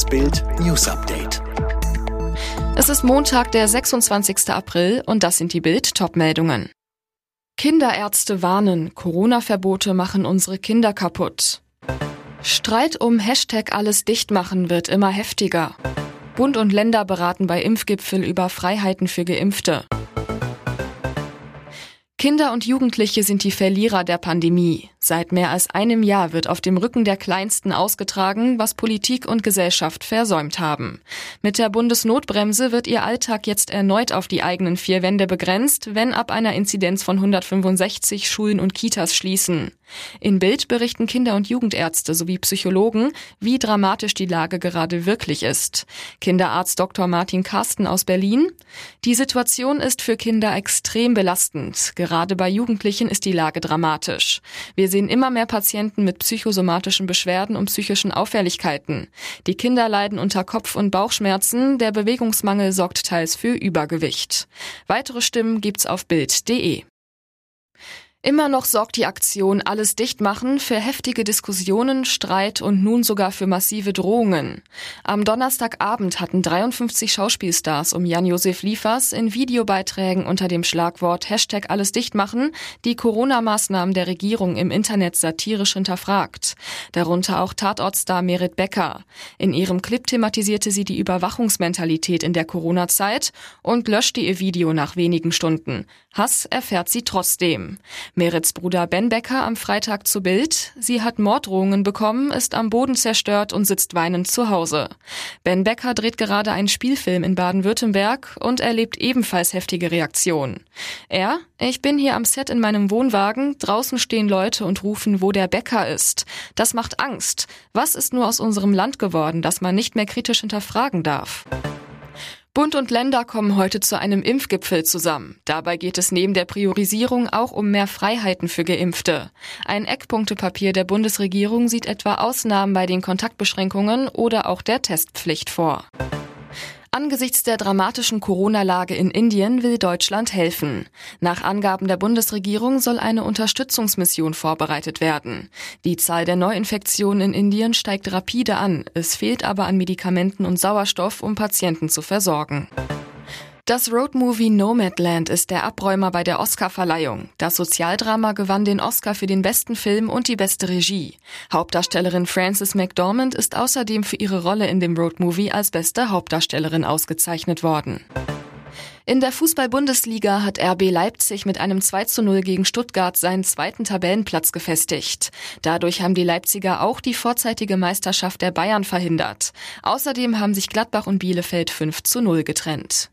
Das Bild News Update. Es ist Montag, der 26. April und das sind die Bild Topmeldungen. Kinderärzte warnen, Corona-Verbote machen unsere Kinder kaputt. Streit um Hashtag alles dicht machen wird immer heftiger. Bund und Länder beraten bei Impfgipfel über Freiheiten für Geimpfte. Kinder und Jugendliche sind die Verlierer der Pandemie. Seit mehr als einem Jahr wird auf dem Rücken der Kleinsten ausgetragen, was Politik und Gesellschaft versäumt haben. Mit der Bundesnotbremse wird ihr Alltag jetzt erneut auf die eigenen vier Wände begrenzt, wenn ab einer Inzidenz von 165 Schulen und Kitas schließen. In Bild berichten Kinder- und Jugendärzte sowie Psychologen, wie dramatisch die Lage gerade wirklich ist. Kinderarzt Dr. Martin Karsten aus Berlin. Die Situation ist für Kinder extrem belastend. Gerade bei Jugendlichen ist die Lage dramatisch. Wir sehen immer mehr Patienten mit psychosomatischen Beschwerden und psychischen Auffälligkeiten. Die Kinder leiden unter Kopf- und Bauchschmerzen. Der Bewegungsmangel sorgt teils für Übergewicht. Weitere Stimmen gibt's auf Bild.de. Immer noch sorgt die Aktion Alles dicht machen für heftige Diskussionen, Streit und nun sogar für massive Drohungen. Am Donnerstagabend hatten 53 Schauspielstars um Jan-Josef Liefers in Videobeiträgen unter dem Schlagwort Hashtag Alles dicht machen die Corona-Maßnahmen der Regierung im Internet satirisch hinterfragt. Darunter auch Tatortstar Merit Becker. In ihrem Clip thematisierte sie die Überwachungsmentalität in der Corona-Zeit und löschte ihr Video nach wenigen Stunden. Hass erfährt sie trotzdem. Merits Bruder Ben Becker am Freitag zu Bild. Sie hat Morddrohungen bekommen, ist am Boden zerstört und sitzt weinend zu Hause. Ben Becker dreht gerade einen Spielfilm in Baden-Württemberg und erlebt ebenfalls heftige Reaktionen. Er, ich bin hier am Set in meinem Wohnwagen, draußen stehen Leute und rufen, wo der Bäcker ist. Das macht Angst. Was ist nur aus unserem Land geworden, dass man nicht mehr kritisch hinterfragen darf? Bund und Länder kommen heute zu einem Impfgipfel zusammen. Dabei geht es neben der Priorisierung auch um mehr Freiheiten für Geimpfte. Ein Eckpunktepapier der Bundesregierung sieht etwa Ausnahmen bei den Kontaktbeschränkungen oder auch der Testpflicht vor. Angesichts der dramatischen Corona-Lage in Indien will Deutschland helfen. Nach Angaben der Bundesregierung soll eine Unterstützungsmission vorbereitet werden. Die Zahl der Neuinfektionen in Indien steigt rapide an. Es fehlt aber an Medikamenten und Sauerstoff, um Patienten zu versorgen. Das Roadmovie Nomadland ist der Abräumer bei der Oscarverleihung. Das Sozialdrama gewann den Oscar für den besten Film und die beste Regie. Hauptdarstellerin Frances McDormand ist außerdem für ihre Rolle in dem Roadmovie als beste Hauptdarstellerin ausgezeichnet worden. In der Fußball-Bundesliga hat RB Leipzig mit einem 2 zu 0 gegen Stuttgart seinen zweiten Tabellenplatz gefestigt. Dadurch haben die Leipziger auch die vorzeitige Meisterschaft der Bayern verhindert. Außerdem haben sich Gladbach und Bielefeld 5 zu 0 getrennt.